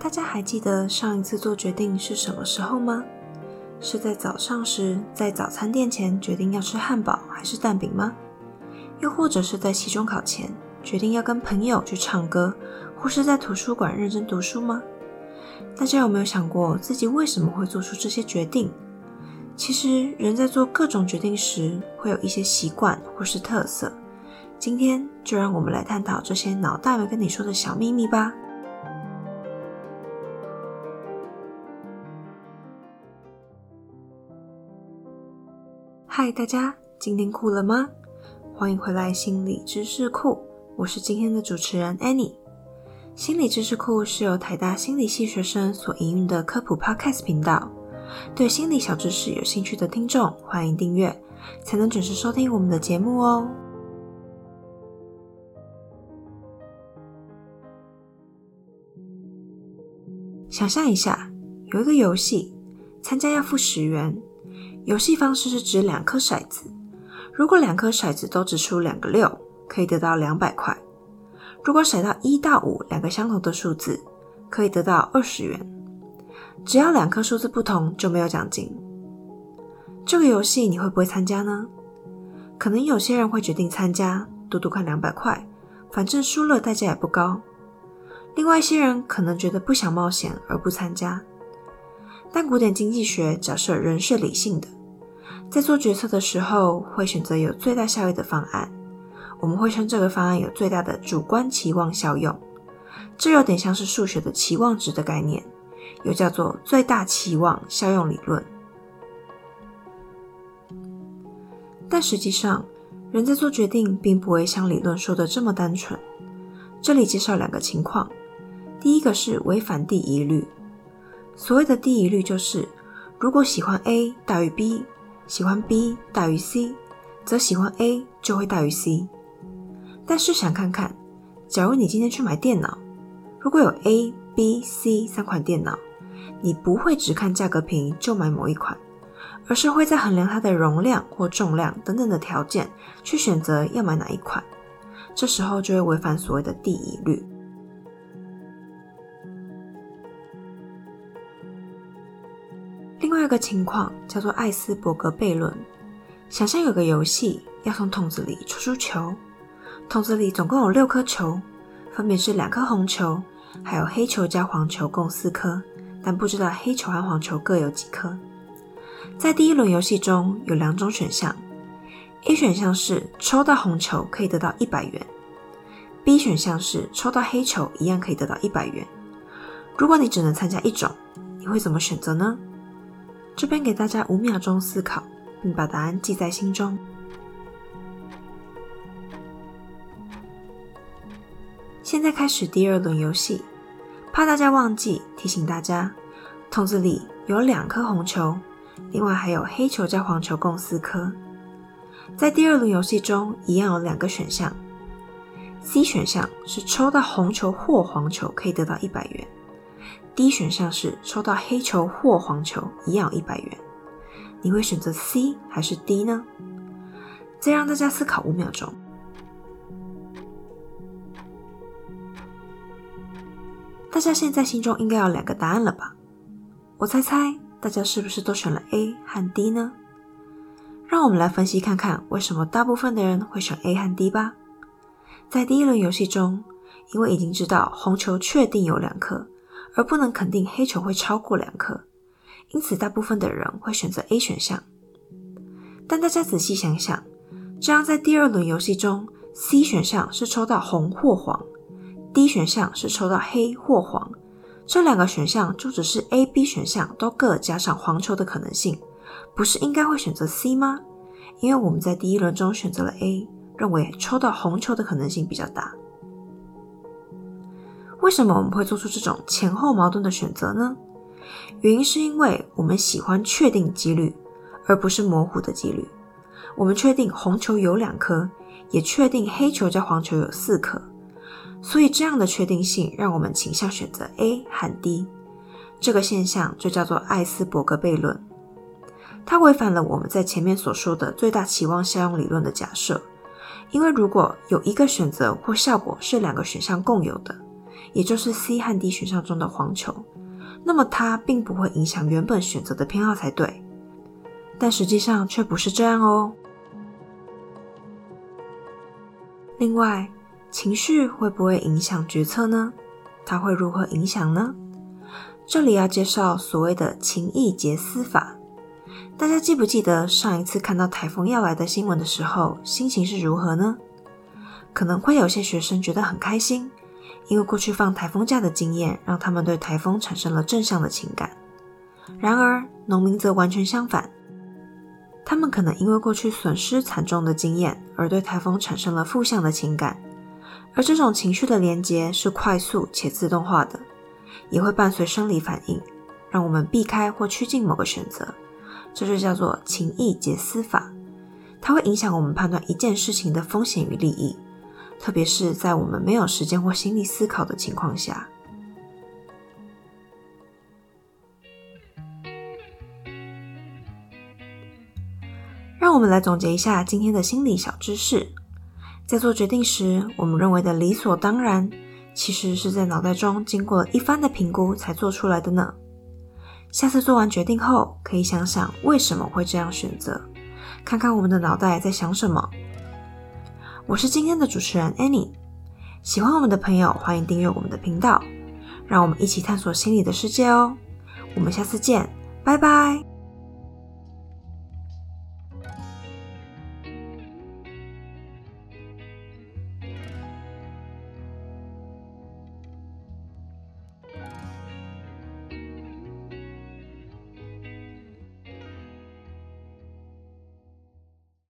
大家还记得上一次做决定是什么时候吗？是在早上时，在早餐店前决定要吃汉堡还是蛋饼吗？又或者是在期中考前决定要跟朋友去唱歌，或是在图书馆认真读书吗？大家有没有想过自己为什么会做出这些决定？其实，人在做各种决定时，会有一些习惯或是特色。今天就让我们来探讨这些脑袋没跟你说的小秘密吧。嗨，大家，今天酷了吗？欢迎回来心理知识库，我是今天的主持人 Annie。心理知识库是由台大心理系学生所营运的科普 Podcast 频道，对心理小知识有兴趣的听众，欢迎订阅，才能准时收听我们的节目哦。想象一下，有一个游戏，参加要付十元。游戏方式是指两颗骰子，如果两颗骰子都掷出两个六，可以得到两百块；如果骰到一到五两个相同的数字，可以得到二十元。只要两颗数字不同，就没有奖金。这个游戏你会不会参加呢？可能有些人会决定参加，赌赌看两百块，反正输了代价也不高。另外一些人可能觉得不想冒险而不参加，但古典经济学假设人是理性的，在做决策的时候会选择有最大效益的方案。我们会称这个方案有最大的主观期望效用，这有点像是数学的期望值的概念，又叫做最大期望效用理论。但实际上，人在做决定并不会像理论说的这么单纯。这里介绍两个情况。第一个是违反第一律。所谓的第一律就是，如果喜欢 A 大于 B，喜欢 B 大于 C，则喜欢 A 就会大于 C。但试想看看，假如你今天去买电脑，如果有 A、B、C 三款电脑，你不会只看价格便宜就买某一款，而是会在衡量它的容量或重量等等的条件去选择要买哪一款。这时候就会违反所谓的第一律。另外一个情况叫做艾斯伯格悖论。想象有个游戏，要从桶子里抽出球，桶子里总共有六颗球，分别是两颗红球，还有黑球加黄球共四颗，但不知道黑球和黄球各有几颗。在第一轮游戏中有两种选项，A 选项是抽到红球可以得到一百元，B 选项是抽到黑球一样可以得到一百元。如果你只能参加一种，你会怎么选择呢？这边给大家五秒钟思考，并把答案记在心中。现在开始第二轮游戏，怕大家忘记，提醒大家，桶子里有两颗红球，另外还有黑球加黄球共四颗。在第二轮游戏中，一样有两个选项，C 选项是抽到红球或黄球可以得到一百元。D 选项是抽到黑球或黄球一样一百元，你会选择 C 还是 D 呢？再让大家思考五秒钟。大家现在心中应该有两个答案了吧？我猜猜大家是不是都选了 A 和 D 呢？让我们来分析看看为什么大部分的人会选 A 和 D 吧。在第一轮游戏中，因为已经知道红球确定有两颗。而不能肯定黑球会超过两颗，因此大部分的人会选择 A 选项。但大家仔细想想，这样在第二轮游戏中，C 选项是抽到红或黄，D 选项是抽到黑或黄，这两个选项就只是 A、B 选项都各加上黄球的可能性，不是应该会选择 C 吗？因为我们在第一轮中选择了 A，认为抽到红球的可能性比较大。为什么我们会做出这种前后矛盾的选择呢？原因是因为我们喜欢确定几率，而不是模糊的几率。我们确定红球有两颗，也确定黑球加黄球有四颗，所以这样的确定性让我们倾向选择 A 和 D。这个现象就叫做艾斯伯格悖论，它违反了我们在前面所说的最大期望效用理论的假设。因为如果有一个选择或效果是两个选项共有的，也就是 C 和 D 选项中的黄球，那么它并不会影响原本选择的偏好才对。但实际上却不是这样哦。另外，情绪会不会影响决策呢？它会如何影响呢？这里要介绍所谓的情意结思法。大家记不记得上一次看到台风要来的新闻的时候，心情是如何呢？可能会有些学生觉得很开心，因为过去放台风假的经验让他们对台风产生了正向的情感。然而，农民则完全相反，他们可能因为过去损失惨重的经验而对台风产生了负向的情感。而这种情绪的连接是快速且自动化的，也会伴随生理反应，让我们避开或趋近某个选择。这就叫做情意结思法，它会影响我们判断一件事情的风险与利益，特别是在我们没有时间或心力思考的情况下。让我们来总结一下今天的心理小知识：在做决定时，我们认为的理所当然，其实是在脑袋中经过一番的评估才做出来的呢。下次做完决定后，可以想想为什么会这样选择，看看我们的脑袋在想什么。我是今天的主持人 Annie，喜欢我们的朋友欢迎订阅我们的频道，让我们一起探索心理的世界哦。我们下次见，拜拜。